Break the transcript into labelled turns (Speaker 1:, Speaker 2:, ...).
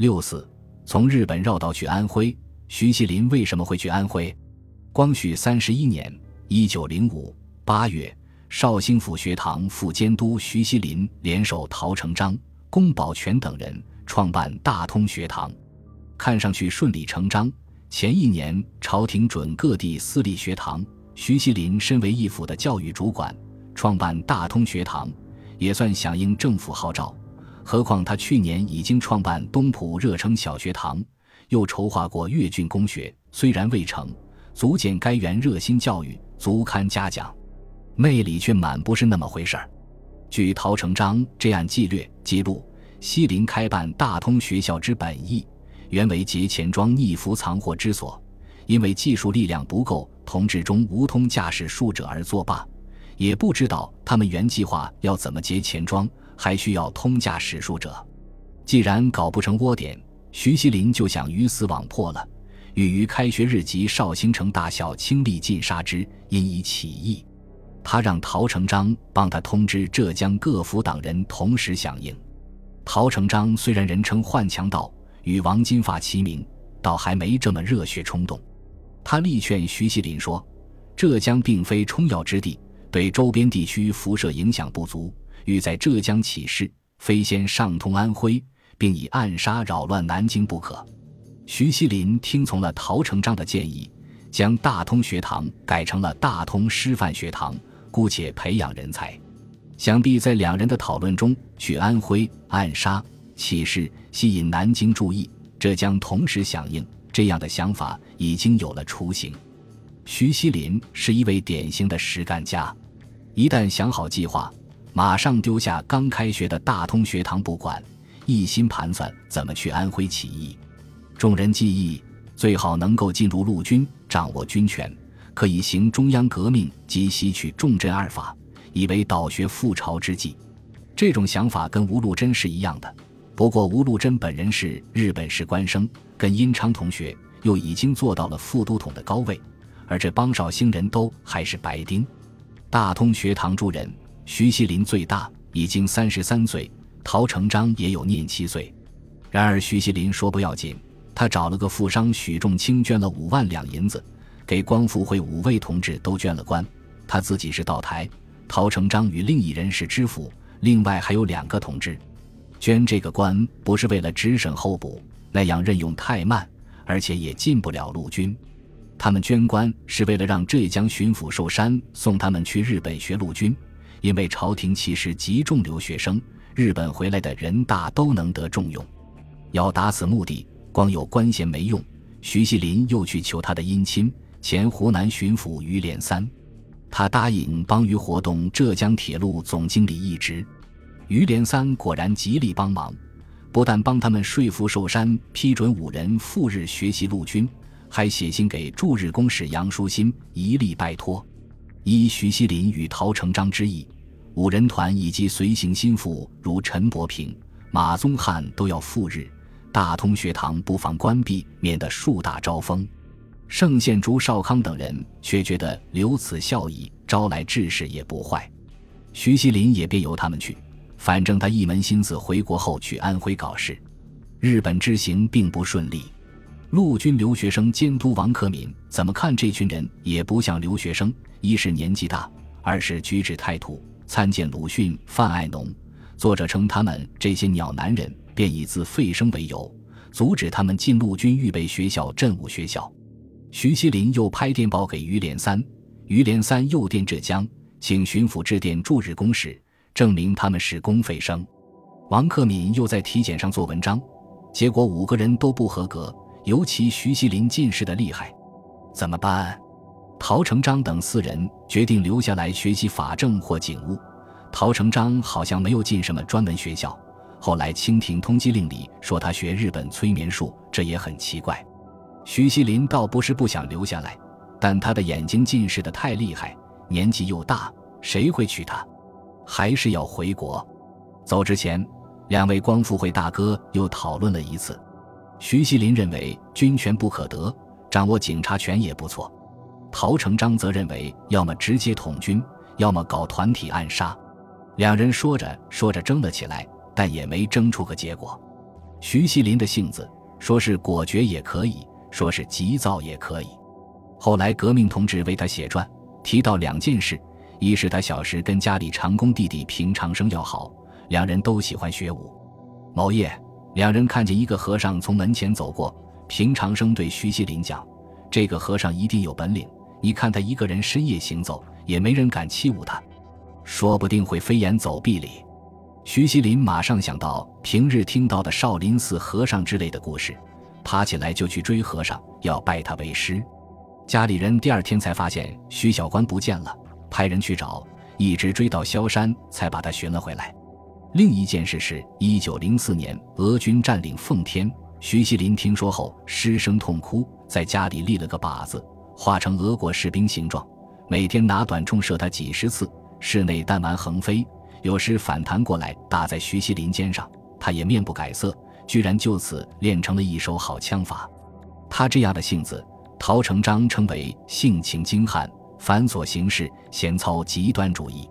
Speaker 1: 六四，从日本绕道去安徽。徐锡麟为什么会去安徽？光绪三十一年（一九零五）八月，绍兴府学堂副监督徐锡麟联手陶成章、龚宝全等人创办大通学堂，看上去顺理成章。前一年，朝廷准各地私立学堂，徐锡麟身为一府的教育主管，创办大通学堂，也算响应政府号召。何况他去年已经创办东浦热诚小学堂，又筹划过粤郡公学，虽然未成，足见该园热心教育，足堪嘉奖。内里却满不是那么回事儿。据陶成章这样记略记录，西林开办大通学校之本意。原为劫钱庄匿伏藏货之所，因为技术力量不够，同志中无通驾驶术者而作罢。也不知道他们原计划要怎么劫钱庄，还需要通驾史书者。既然搞不成窝点，徐锡麟就想鱼死网破了，欲于开学日即绍兴城大校倾力尽杀之，因以起义。他让陶成章帮他通知浙江各府党人同时响应。陶成章虽然人称换强盗。与王金发齐名，倒还没这么热血冲动。他力劝徐锡麟说：“浙江并非冲要之地，对周边地区辐射影响不足，欲在浙江起事，非先上通安徽，并以暗杀扰乱南京不可。”徐锡麟听从了陶成章的建议，将大通学堂改成了大通师范学堂，姑且培养人才。想必在两人的讨论中，去安徽暗杀。起事吸引南京注意，浙江同时响应，这样的想法已经有了雏形。徐锡麟是一位典型的实干家，一旦想好计划，马上丢下刚开学的大通学堂不管，一心盘算怎么去安徽起义。众人计议，最好能够进入陆军，掌握军权，可以行中央革命及吸取重镇二法，以为倒学复朝之计。这种想法跟吴禄贞是一样的。不过，吴禄贞本人是日本士官生，跟殷昌同学，又已经做到了副都统的高位，而这帮绍兴人都还是白丁。大通学堂诸人，徐锡麟最大，已经三十三岁；陶成章也有念七岁。然而，徐锡麟说不要紧，他找了个富商许仲卿，捐了五万两银子，给光复会五位同志都捐了官，他自己是道台，陶成章与另一人是知府，另外还有两个同志。捐这个官不是为了直省候补，那样任用太慢，而且也进不了陆军。他们捐官是为了让浙江巡抚寿山送他们去日本学陆军，因为朝廷其实极重留学生，日本回来的人大都能得重用。要达此目的，光有官衔没用。徐锡麟又去求他的姻亲，前湖南巡抚于连三，他答应帮于活动浙江铁路总经理一职。于连三果然极力帮忙，不但帮他们说服寿山批准五人赴日学习陆军，还写信给驻日公使杨书新一力拜托。依徐锡麟与陶成章之意，五人团以及随行心腹如陈伯平、马宗汉都要赴日，大通学堂不妨关闭，免得树大招风。盛县竹少康等人却觉得留此效益，招来志士也不坏。徐锡麟也便由他们去。反正他一门心思回国后去安徽搞事，日本之行并不顺利。陆军留学生监督王克敏怎么看这群人也不像留学生，一是年纪大，二是举止态度。参见鲁迅、范爱农，作者称他们这些鸟男人，便以自废生为由，阻止他们进陆军预备学校、振武学校。徐锡麟又拍电报给于连三，于连三又电浙江，请巡抚致电驻日公使。证明他们是公费生，王克敏又在体检上做文章，结果五个人都不合格，尤其徐锡麟近视的厉害，怎么办？陶成章等四人决定留下来学习法政或警务。陶成章好像没有进什么专门学校，后来清廷通缉令里说他学日本催眠术，这也很奇怪。徐锡麟倒不是不想留下来，但他的眼睛近视的太厉害，年纪又大，谁会娶他？还是要回国。走之前，两位光复会大哥又讨论了一次。徐锡麟认为军权不可得，掌握警察权也不错。陶成章则认为要么直接统军，要么搞团体暗杀。两人说着说着争了起来，但也没争出个结果。徐锡麟的性子，说是果决也可以说是急躁也可以。后来革命同志为他写传，提到两件事：一是他小时跟家里长工弟弟平长生要好，两人都喜欢学武。某夜，两人看见一个和尚从门前走过，平长生对徐锡麟讲：“这个和尚一定有本领，你看他一个人深夜行走，也没人敢欺侮他，说不定会飞檐走壁里。”徐锡麟马上想到平日听到的少林寺和尚之类的故事，爬起来就去追和尚，要拜他为师。家里人第二天才发现徐小官不见了，派人去找，一直追到萧山才把他寻了回来。另一件事是，一九零四年俄军占领奉天，徐锡麟听说后失声痛哭，在家里立了个靶子，画成俄国士兵形状，每天拿短冲射他几十次，室内弹丸横飞。有时反弹过来打在徐锡麟肩上，他也面不改色，居然就此练成了一手好枪法。他这样的性子，陶成章称为性情精悍、繁琐行事、闲操极端主义。